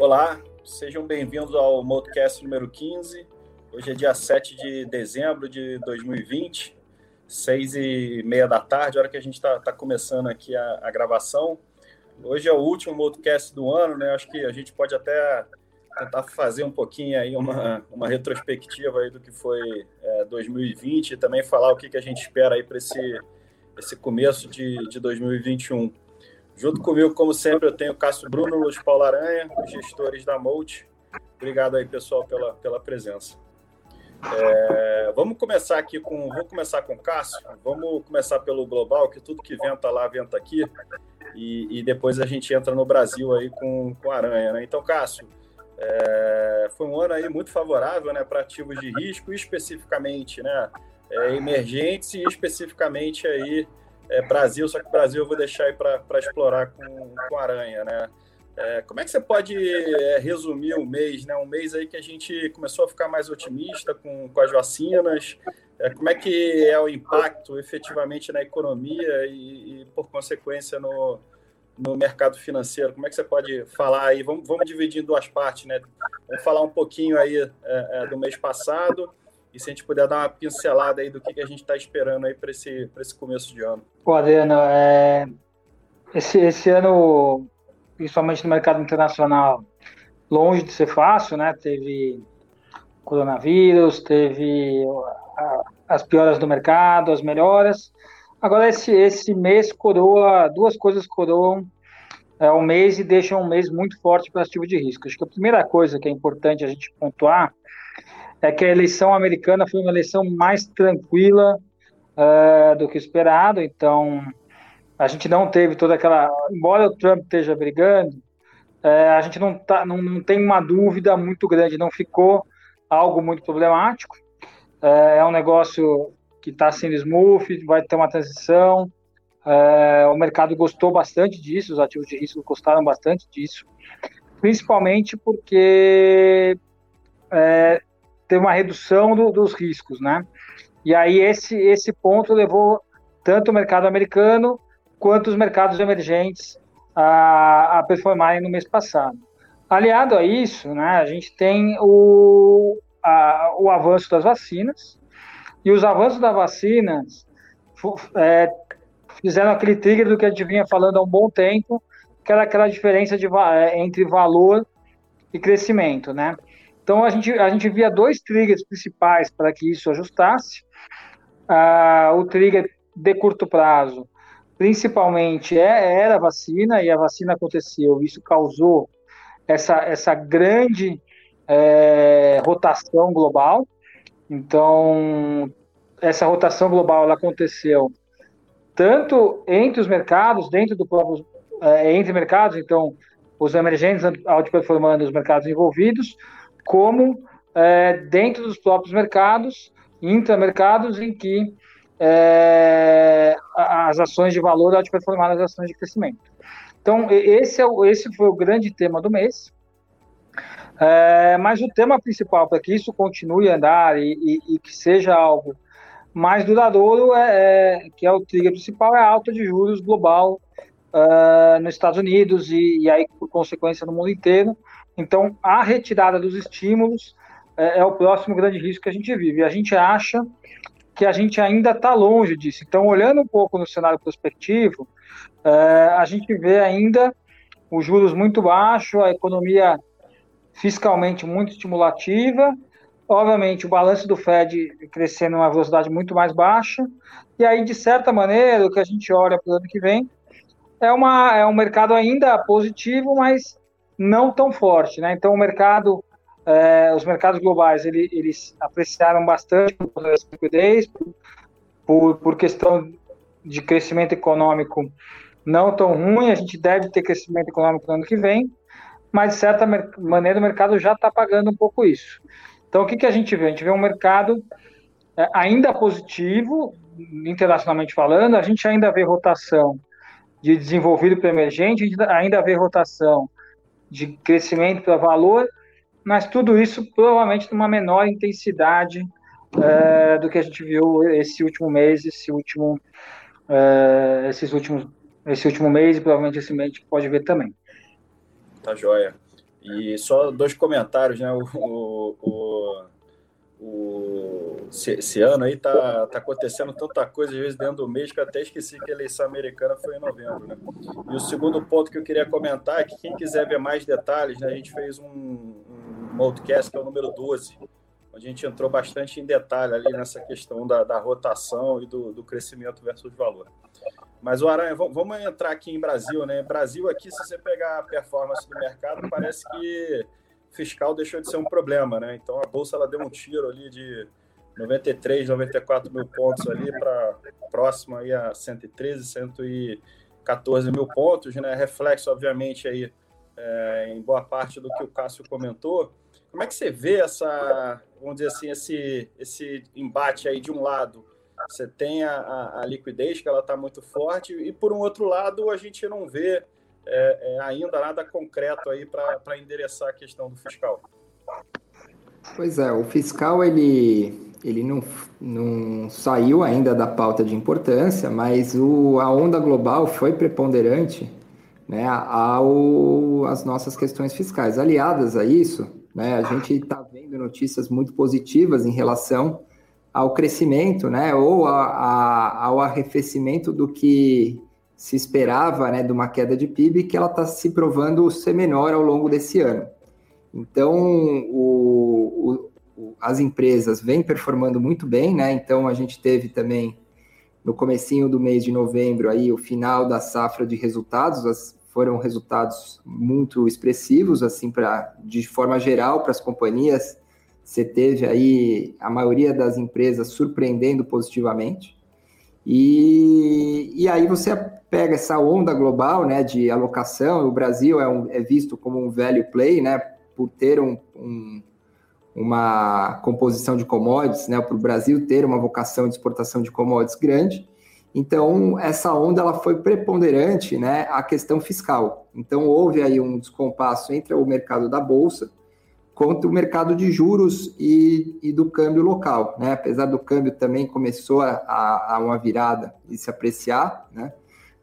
Olá, sejam bem-vindos ao Motocast número 15. Hoje é dia 7 de dezembro de 2020, seis e meia da tarde, hora que a gente está tá começando aqui a, a, gravação. Hoje é o último Motocast do ano, né? Acho que a gente pode até tentar fazer um pouquinho aí uma, uma retrospectiva aí do que foi é, 2020 e também falar o que, que a gente espera aí para esse, esse começo de, de 2021. Junto comigo, como sempre, eu tenho Cássio Bruno, Luiz Paulo Aranha, os gestores da Molt. Obrigado aí, pessoal, pela, pela presença. É, vamos começar aqui com. Vou começar com o Cássio. Vamos começar pelo global, que tudo que venta lá, venta aqui. E, e depois a gente entra no Brasil aí com, com Aranha. Né? Então, Cássio, é, foi um ano aí muito favorável né, para ativos de risco, especificamente né, é, emergentes e especificamente aí é, Brasil, só que Brasil eu vou deixar aí para explorar com, com Aranha, né? É, como é que você pode é, resumir o mês, né? Um mês aí que a gente começou a ficar mais otimista com, com as vacinas. É, como é que é o impacto efetivamente na economia e, e, por consequência, no, no mercado financeiro? Como é que você pode falar aí? Vamos, vamos dividir em duas partes, né? Vamos falar um pouquinho aí é, é, do mês passado e se a gente puder dar uma pincelada aí do que, que a gente está esperando aí para esse, esse começo de ano. Pô, Adriano, é... esse, esse ano, principalmente no mercado internacional, longe de ser fácil, né? Teve coronavírus, teve as pioras do mercado, as melhoras. Agora, esse, esse mês coroa, duas coisas coroam é, um mês e deixam um mês muito forte para ativo de risco. Acho que a primeira coisa que é importante a gente pontuar é que a eleição americana foi uma eleição mais tranquila uh, do que esperado, então a gente não teve toda aquela. Embora o Trump esteja brigando, uh, a gente não, tá, não, não, tem uma dúvida muito grande, não ficou algo muito problemático. Uh, é um negócio que está sendo smooth, vai ter uma transição. o mercado gostou bastante disso, os ativos de risco gostaram bastante disso, principalmente porque ter uma redução do, dos riscos, né? E aí esse, esse ponto levou tanto o mercado americano quanto os mercados emergentes a, a performarem no mês passado. Aliado a isso, né, a gente tem o, a, o avanço das vacinas, e os avanços das vacinas é, fizeram aquele trigger do que a gente vinha falando há um bom tempo, que era aquela diferença de, é, entre valor e crescimento, né? Então a gente, a gente via dois triggers principais para que isso ajustasse. Ah, o trigger de curto prazo, principalmente, é, era a vacina, e a vacina aconteceu. Isso causou essa, essa grande é, rotação global. Então, essa rotação global ela aconteceu tanto entre os mercados, dentro do próprio, é, entre mercados, então, os emergentes outperformando os mercados envolvidos, como é, dentro dos próprios mercados, intramercados, em que é, as ações de valor outperformaram as ações de crescimento. Então, esse, é o, esse foi o grande tema do mês. É, mas o tema principal para que isso continue a andar e, e, e que seja algo mais duradouro, é, é, que é o trigger principal, é a alta de juros global uh, nos Estados Unidos e, e aí, por consequência, no mundo inteiro, então, a retirada dos estímulos é, é, o próximo grande risco que a gente vive. E a gente acha que a gente ainda está longe disso. Então, olhando um pouco no cenário prospectivo, é, a gente vê ainda os juros muito baixos, a economia fiscalmente muito estimulativa, obviamente o balanço do Fed crescendo uma velocidade muito mais baixa, e aí, de certa maneira, o que a gente olha para o ano que vem é, uma, é um mercado ainda positivo, mas não tão forte, né? Então o mercado, é, os mercados globais, ele, eles apreciaram bastante por liquidez, por, por questão de crescimento econômico não tão ruim, a gente deve ter crescimento econômico no ano que vem, mas de certa maneira o mercado já está pagando um pouco isso. Então o que, que a gente vê? A gente vê um mercado é, ainda positivo, internacionalmente falando, a gente ainda vê rotação de desenvolvido para emergente, ainda vê rotação de crescimento para valor, mas tudo isso provavelmente numa menor intensidade é, do que a gente viu esse último mês, esse último, é, esses últimos, esse último mês e provavelmente esse mês a gente pode ver também. Tá joia. E só dois comentários, né? O, o, o, o esse, esse, ano aí tá, tá acontecendo tanta coisa, às vezes, dentro do mês, que eu até esqueci que a eleição americana foi em novembro, né? E o segundo ponto que eu queria comentar é que quem quiser ver mais detalhes, né? A gente fez um, um podcast, que é o número 12, onde a gente entrou bastante em detalhe ali nessa questão da, da rotação e do, do crescimento versus valor. Mas o Aranha, vamos entrar aqui em Brasil, né? Brasil aqui, se você pegar a performance do mercado, parece que fiscal deixou de ser um problema, né? Então a bolsa ela deu um tiro ali de 93, 94 mil pontos ali para próximo aí a 113, 114 mil pontos, né? Reflexo, obviamente, aí é, em boa parte do que o Cássio comentou. Como é que você vê essa, vamos dizer assim, esse, esse embate aí de um lado? Você tem a, a, a liquidez, que ela está muito forte, e por um outro lado, a gente não vê é, é, ainda nada concreto aí para endereçar a questão do fiscal. Pois é, o fiscal ele, ele não, não saiu ainda da pauta de importância, mas o, a onda global foi preponderante né, ao, às nossas questões fiscais. Aliadas a isso, né, a gente está vendo notícias muito positivas em relação ao crescimento, né, ou a, a, ao arrefecimento do que se esperava, né, de uma queda de PIB, que ela está se provando ser menor ao longo desse ano. Então, o, o, as empresas vêm performando muito bem, né? Então, a gente teve também no comecinho do mês de novembro aí o final da safra de resultados, as, foram resultados muito expressivos, assim, para de forma geral para as companhias você teve aí a maioria das empresas surpreendendo positivamente. E, e aí você pega essa onda global né, de alocação, o Brasil é, um, é visto como um value play, né, por ter um, um, uma composição de commodities, né, para o Brasil ter uma vocação de exportação de commodities grande. Então, essa onda ela foi preponderante né, a questão fiscal. Então, houve aí um descompasso entre o mercado da Bolsa contra o mercado de juros e, e do câmbio local. Né? Apesar do câmbio também começou a, a, a uma virada e se apreciar, né?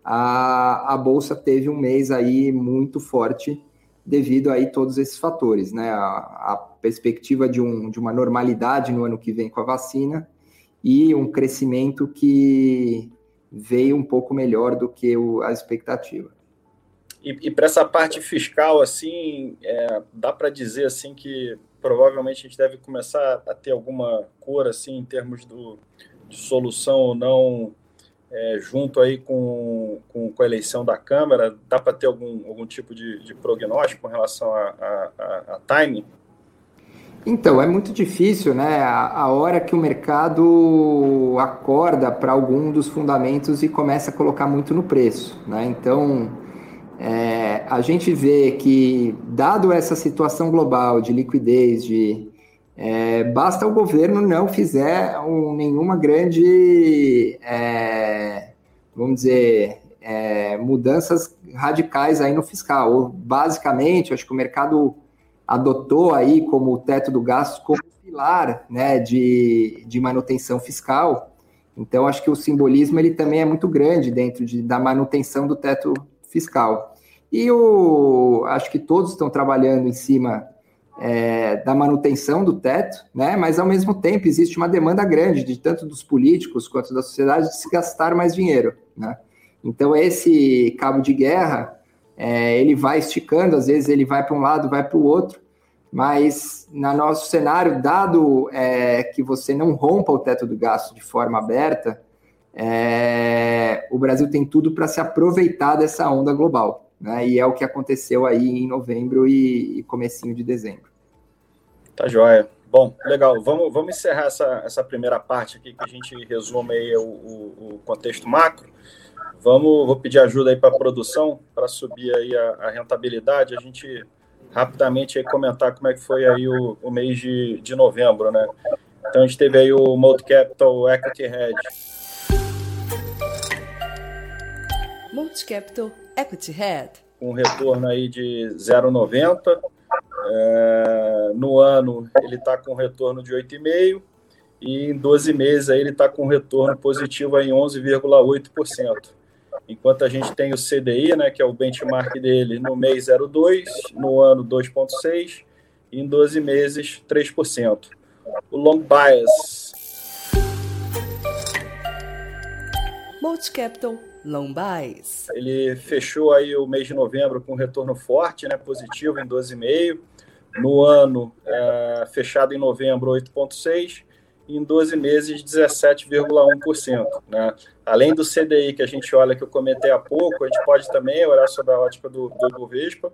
a, a Bolsa teve um mês aí muito forte devido aí todos esses fatores, né? A, perspectiva de, um, de uma normalidade no ano que vem com a vacina e um crescimento que veio um pouco melhor do que o, a expectativa. E, e para essa parte fiscal, assim, é, dá para dizer assim que provavelmente a gente deve começar a ter alguma cor assim em termos do, de solução ou não é, junto aí com, com, com, a eleição da Câmara, dá para ter algum, algum tipo de, de prognóstico com relação a, a, a, a timing? Então, é muito difícil, né? A, a hora que o mercado acorda para algum dos fundamentos e começa a colocar muito no preço, né? Então, é, a gente vê que, dado essa situação global de liquidez, de é, basta o governo não fizer um, nenhuma grande, é, vamos dizer, é, mudanças radicais aí no fiscal. Basicamente, acho que o mercado adotou aí como o teto do gasto como pilar né, de, de manutenção fiscal. Então, acho que o simbolismo ele também é muito grande dentro de, da manutenção do teto fiscal. E o, acho que todos estão trabalhando em cima é, da manutenção do teto, né? mas ao mesmo tempo existe uma demanda grande de tanto dos políticos quanto da sociedade de se gastar mais dinheiro. Né? Então esse cabo de guerra é, ele vai esticando, às vezes ele vai para um lado, vai para o outro, mas no nosso cenário, dado é, que você não rompa o teto do gasto de forma aberta, é, o Brasil tem tudo para se aproveitar dessa onda global. Né? E é o que aconteceu aí em novembro e, e comecinho de dezembro. Tá joia. Bom, legal. Vamos, vamos encerrar essa, essa primeira parte aqui que a gente resume aí o, o, o contexto macro. Vamos, vou pedir ajuda aí para a produção para subir aí a, a, rentabilidade. A gente rapidamente aí comentar como é que foi aí o, o mês de, de novembro, né? Então a gente teve aí o Multi Capital Equity Hedge Multicapital Equity Head. Um retorno aí de 0,90. É, no ano ele está com retorno de 8,5% e em 12 meses aí ele está com retorno positivo em 11,8%. Enquanto a gente tem o CDI, né, que é o benchmark dele, no mês 0,2, no ano 2,6 e em 12 meses 3%. O long bias. Multicapital Long Bias. Ele fechou aí o mês de novembro com um retorno forte, né, positivo em 12,5. No ano é, fechado em novembro 8,6 em 12 meses 17,1%. Né? Além do CDI que a gente olha, que eu comentei há pouco, a gente pode também olhar sobre a ótica do, do Ibovespa,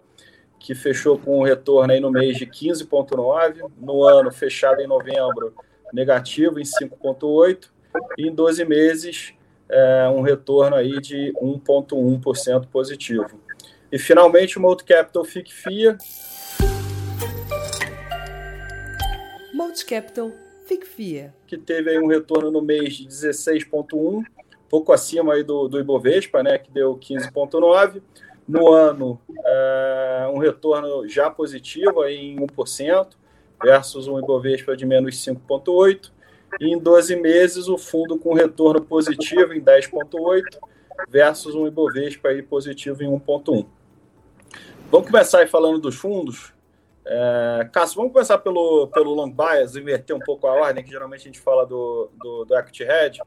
que fechou com um retorno aí no mês de 15,9%, no ano fechado em novembro, negativo em 5,8%, e em 12 meses, é, um retorno aí de 1,1% positivo. E finalmente, o Multicapital FIC-FIA. Multicapital FICFIA. Que teve aí um retorno no mês de 16,1, pouco acima aí do, do Ibovespa, né, que deu 15,9. No ano, é, um retorno já positivo aí em 1%, versus um Ibovespa de menos 5,8%. E em 12 meses, o fundo com retorno positivo em 10,8%, versus um Ibovespa aí positivo em 1,1%. Vamos começar aí falando dos fundos. É, Cássio, vamos começar pelo, pelo long bias, inverter um pouco a ordem, que geralmente a gente fala do, do, do equity hedge.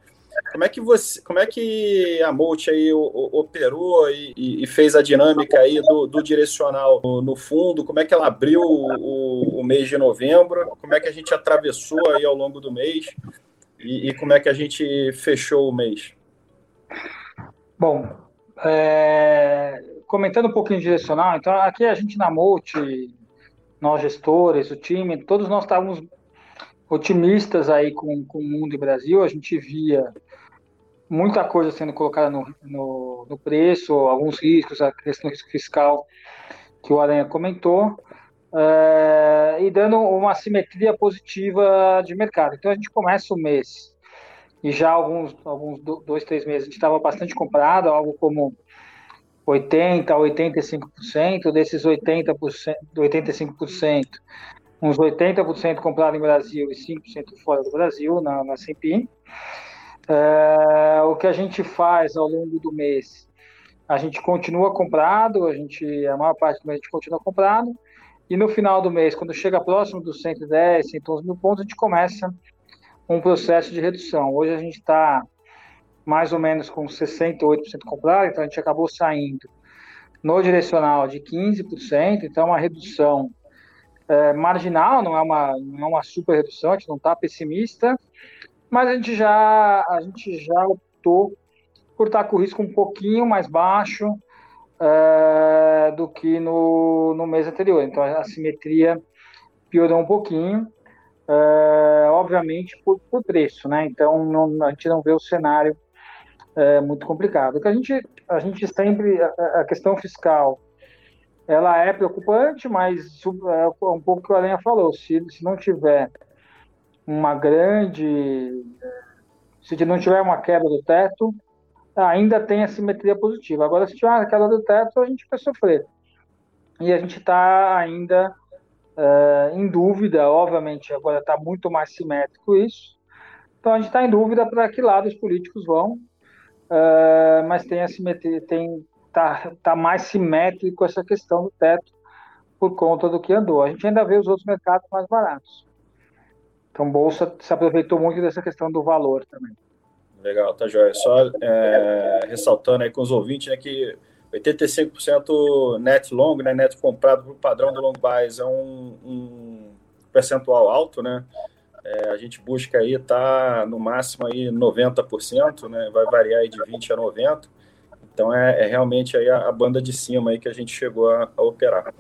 Como é que você, como é que a Molt aí operou e, e, fez a dinâmica aí do, do direcional no, fundo? Como é que ela abriu o, o, mês de novembro? Como é que a gente atravessou aí ao longo do mês? E, e como é que a gente fechou o mês? Bom, é, comentando um pouquinho direcional, então aqui a gente na Molt nós gestores, o time, todos nós estávamos otimistas aí com, com o mundo e Brasil, a gente via muita coisa sendo colocada no, no, no, preço, alguns riscos, a questão do risco fiscal que o Aranha comentou, é, e dando uma simetria positiva de mercado. Então a gente começa o mês e já alguns, alguns dois, três meses a gente estava bastante comprado, algo como 80% a 85%, desses 80%, 85%, uns 80% comprado em Brasil e 5% fora do Brasil, na, na. É, o que a gente faz ao longo do mês, a gente continua comprado, a gente, a maior parte do mês a gente continua comprado, e no final do mês, quando chega próximo dos 110, 111 mil pontos, a gente começa um processo de redução. Hoje a gente está mais ou menos com 68% comprado, então a gente acabou saindo no direcional de 15%, então é uma redução é, marginal, não é, uma, não é uma super redução, a gente não está pessimista, mas a gente já, a gente já optou por estar com o risco um pouquinho mais baixo é, do que no, no mês anterior. Então a simetria piorou um pouquinho, é, obviamente por, por preço, né? Então não, a gente não vê o cenário é muito complicado. Que a gente, a gente sempre, a, a, questão fiscal, ela é preocupante, mas é um pouco o que a Aranha falou, se, se não tiver uma grande, se não tiver uma quebra do teto, ainda tem a simetria positiva. Agora, se tiver uma quebra do teto, a gente vai sofrer. E a gente está ainda é, em dúvida, obviamente, agora está muito mais simétrico isso. Então, a gente está em dúvida para que lado os políticos vão uh, mas tem assimetria, tem tá, tá mais simétrico essa questão do teto por conta do que andou. A gente ainda vê os outros mercados mais baratos. Então, bolsa se aproveitou muito dessa questão do valor também. Legal, tá joia. Só é, ressaltando aí com os ouvintes né, que 85% net long, né, net comprado para o padrão do long buys é um, um percentual alto, né? É, a gente busca aí tá no máximo aí 90%, né? Vai variar aí de 20 a 90. Então é, é realmente aí a, a, banda de cima aí que a gente chegou a, a operar.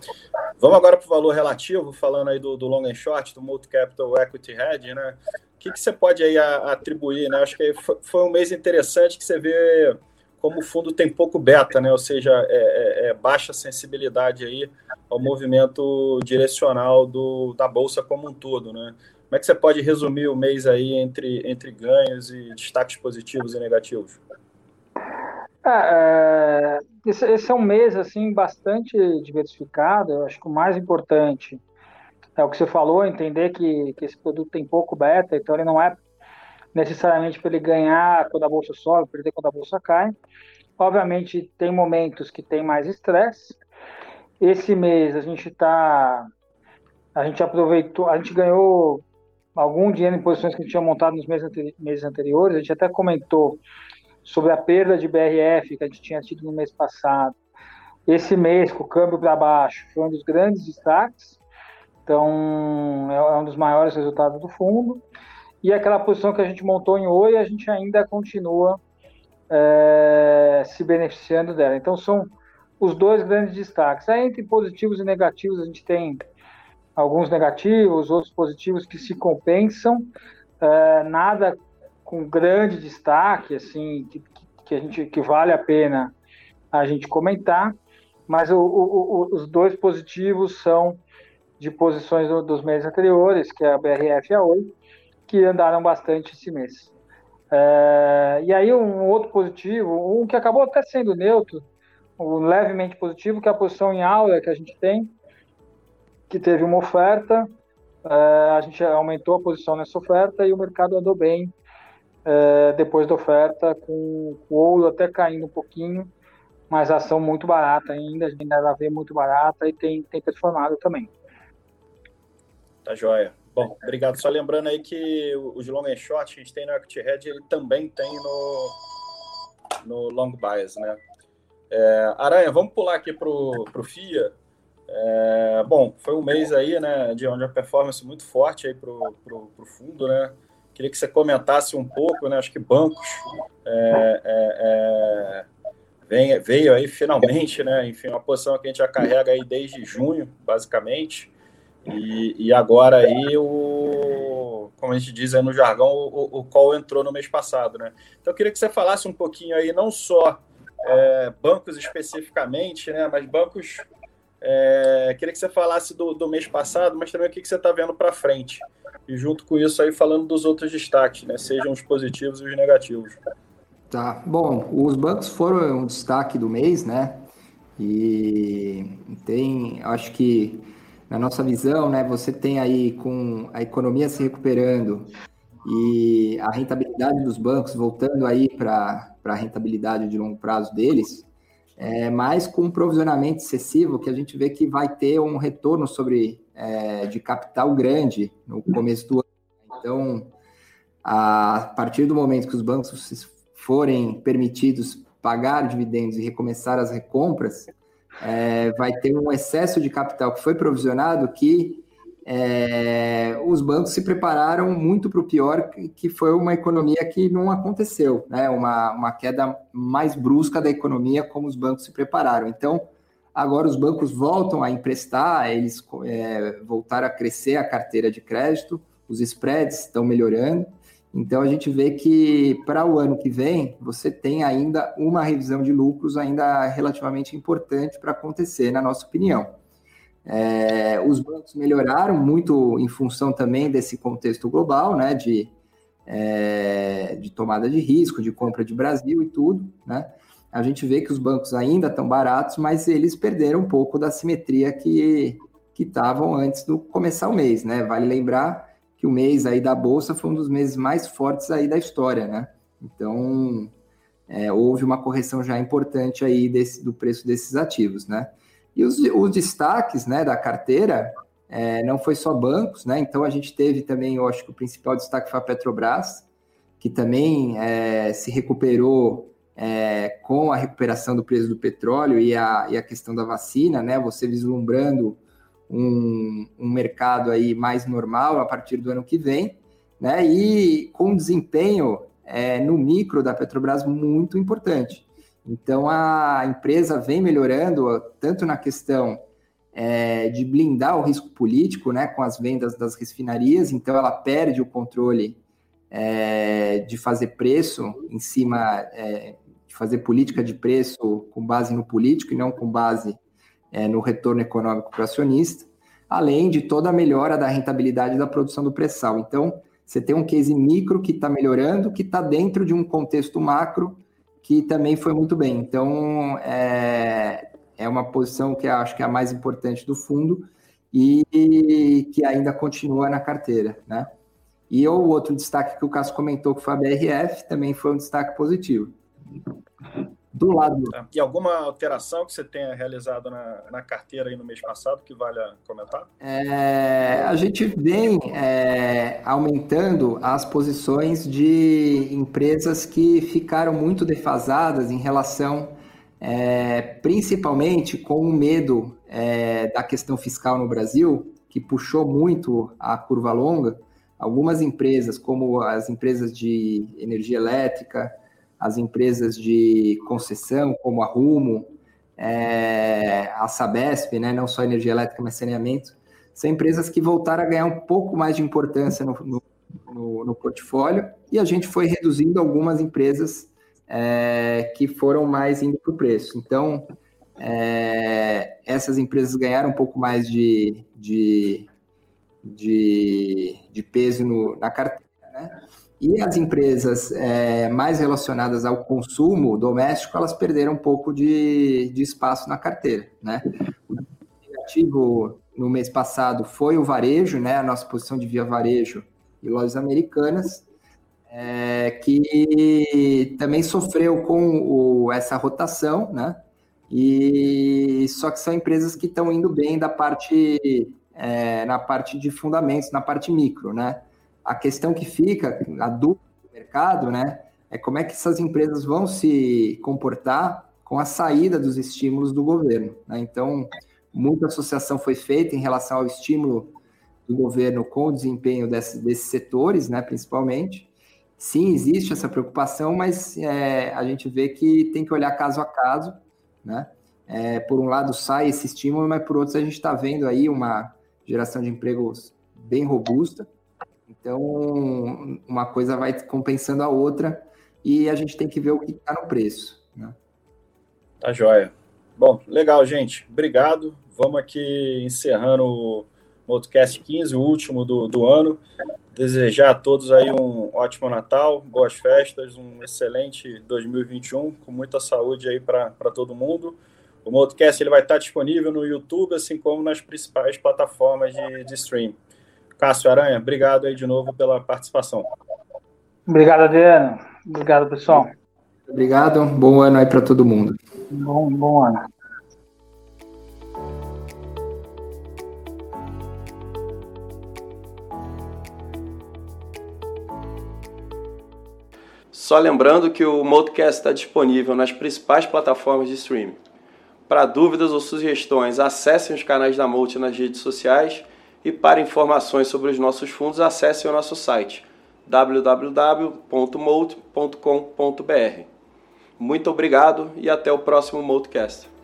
Vamos agora para o valor relativo, falando aí do, do long and short, do multi capital equity hedge, né? O que, que você pode aí a, atribuir, né? Acho que foi, um mês interessante que você vê como o fundo tem pouco beta, né? Ou seja, é, é, é baixa sensibilidade aí ao movimento direcional do, da bolsa como um todo, né? Como é que você pode resumir o mês aí entre, entre ganhos e destaques positivos e negativos? É, é, esse, esse, é um mês assim bastante diversificado. Eu acho que o mais importante é o que você falou, entender que, que esse produto tem pouco beta, então ele não é necessariamente para ele ganhar quando a bolsa sobe, perder quando a bolsa cai. Obviamente, tem momentos que tem mais estresse. Esse mês a gente está. A gente aproveitou, a gente ganhou algum dinheiro em posições que a gente tinha montado nos meses, meses anteriores. A gente até comentou sobre a perda de BRF que a gente tinha tido no mês passado. Esse mês, com o câmbio para baixo, foi um dos grandes destaques. Então, é, um dos maiores resultados do fundo. E aquela posição que a gente montou em Oi, a gente ainda continua é, se beneficiando dela. Então, são os dois grandes destaques. Aí, entre positivos e negativos, a gente tem alguns negativos, outros positivos que se compensam. É, nada com grande destaque, assim, que, que, a gente, que vale a pena a gente comentar. Mas o, o, os dois positivos são de posições dos meses anteriores, que é a BRF e a Oi, que andaram bastante esse mês. É, e aí um outro positivo, um que acabou até sendo neutro, um levemente positivo, que é a posição em aula que a gente tem, que teve uma oferta, é, a gente aumentou a posição nessa oferta e o mercado andou bem é, depois da oferta, com o ouro até caindo um pouquinho, mas a ação muito barata ainda, a gente ainda vê muito barata e tem, tem performado também. Tá joia. Bom, obrigado. Só lembrando aí que os long and short que a gente tem no Equity Hedge, ele também tem no, no long bias, né? É, Aranha, vamos pular aqui para o FIA. É, bom, foi um mês aí, né, de onde a performance muito forte aí para o fundo, né? Queria que você comentasse um pouco, né? Acho que bancos é, é, é vem, veio aí finalmente, né? Enfim, uma posição que a gente já carrega aí desde junho, basicamente. E, e agora aí o, como a gente diz aí no jargão, o, o call entrou no mês passado, né? Então eu queria que você falasse um pouquinho aí, não só é, bancos especificamente, né? Mas bancos. É, queria que você falasse do, do mês passado, mas também o que, que você está vendo para frente. E junto com isso aí falando dos outros destaques, né? Sejam os positivos e os negativos. Tá. Bom, os bancos foram um destaque do mês, né? E tem, acho que na nossa visão, né, você tem aí com a economia se recuperando e a rentabilidade dos bancos voltando aí para a rentabilidade de longo prazo deles, é, mas com um provisionamento excessivo que a gente vê que vai ter um retorno sobre é, de capital grande no começo do ano. Então, a partir do momento que os bancos forem permitidos pagar dividendos e recomeçar as recompras, é, vai ter um excesso de capital que foi provisionado que é, os bancos se prepararam muito para o pior, que foi uma economia que não aconteceu, né? uma, uma queda mais brusca da economia, como os bancos se prepararam. Então, agora os bancos voltam a emprestar, eles é, voltaram a crescer a carteira de crédito, os spreads estão melhorando, então a gente vê que para o ano que vem você tem ainda uma revisão de lucros ainda relativamente importante para acontecer, na nossa opinião. É, os bancos melhoraram muito em função também desse contexto global, né, de, é, de tomada de risco, de compra de Brasil e tudo, né? A gente vê que os bancos ainda estão baratos, mas eles perderam um pouco da simetria que estavam antes do começar o mês, né? Vale lembrar que o mês aí da bolsa foi um dos meses mais fortes aí da história, né? Então é, houve uma correção já importante aí desse, do preço desses ativos, né? E os, os destaques, né, da carteira é, não foi só bancos, né? Então a gente teve também, eu acho que o principal destaque foi a Petrobras, que também é, se recuperou é, com a recuperação do preço do petróleo e a, e a questão da vacina, né? Você vislumbrando um, um mercado aí mais normal a partir do ano que vem, né? E com desempenho é, no micro da Petrobras muito importante. Então a empresa vem melhorando tanto na questão é, de blindar o risco político, né, com as vendas das refinarias. Então ela perde o controle é, de fazer preço em cima, é, fazer política de preço com base no político e não com base é, no retorno econômico para o acionista, além de toda a melhora da rentabilidade da produção do pré-sal. Então, você tem um case micro que está melhorando, que está dentro de um contexto macro que também foi muito bem. Então, é, é uma posição que acho que é a mais importante do fundo e que ainda continua na carteira, né? E o outro destaque que o Cássio comentou, que foi a BRF, também foi um destaque positivo. Do lado. Tá. E alguma alteração que você tenha realizado na, na carteira aí no mês passado que vale a comentar? É, a gente vem é, aumentando as posições de empresas que ficaram muito defasadas em relação, é, principalmente com o medo é, da questão fiscal no Brasil, que puxou muito a curva longa. Algumas empresas, como as empresas de energia elétrica, as empresas de concessão, como a Rumo, é, a Sabesp, né, não só energia elétrica, mas saneamento, são empresas que voltaram a ganhar um pouco mais de importância no, no, no, portfólio e a gente foi reduzindo algumas empresas é, que foram mais indo para o preço. Então, é, essas empresas ganharam um pouco mais de, de, de, de peso no, na carteira? E as empresas é, mais relacionadas ao consumo doméstico, elas perderam um pouco de, de espaço na carteira, né? O negativo no mês passado foi o varejo, né? A nossa posição de via varejo e lojas americanas, é, que também sofreu com o, essa rotação, né? E só que são empresas que estão indo bem da parte é, na parte de fundamentos, na parte micro, né? A questão que fica, a dúvida do mercado, né, é como é que essas empresas vão se comportar com a saída dos estímulos do governo. Né? Então, muita associação foi feita em relação ao estímulo do governo com o desempenho desse, desses setores, né, principalmente. Sim, existe essa preocupação, mas é, a gente vê que tem que olhar caso a caso, né? É, por um lado sai esse estímulo, mas por outro a gente está vendo aí uma geração de empregos bem robusta, então, uma coisa vai compensando a outra e a gente tem que ver o que está no preço. Né? Tá joia. Bom, legal, gente. Obrigado. Vamos aqui encerrando o Motocast 15, o último do, do ano. Desejar a todos aí um ótimo Natal, boas festas, um excelente 2021, com muita saúde aí para todo mundo. O Motocast ele vai estar disponível no YouTube, assim como nas principais plataformas de, de stream. Cássio Aranha, obrigado aí de novo pela participação. Obrigado, Adriano. Obrigado, pessoal. Obrigado. Bom ano aí para todo mundo. Bom, bom ano. Só lembrando que o Modcast está disponível nas principais plataformas de streaming. Para dúvidas ou sugestões, acessem os canais da Multi nas redes sociais e para informações sobre os nossos fundos, acesse o nosso site www.mold.com.br. Muito obrigado e até o próximo Moldcast.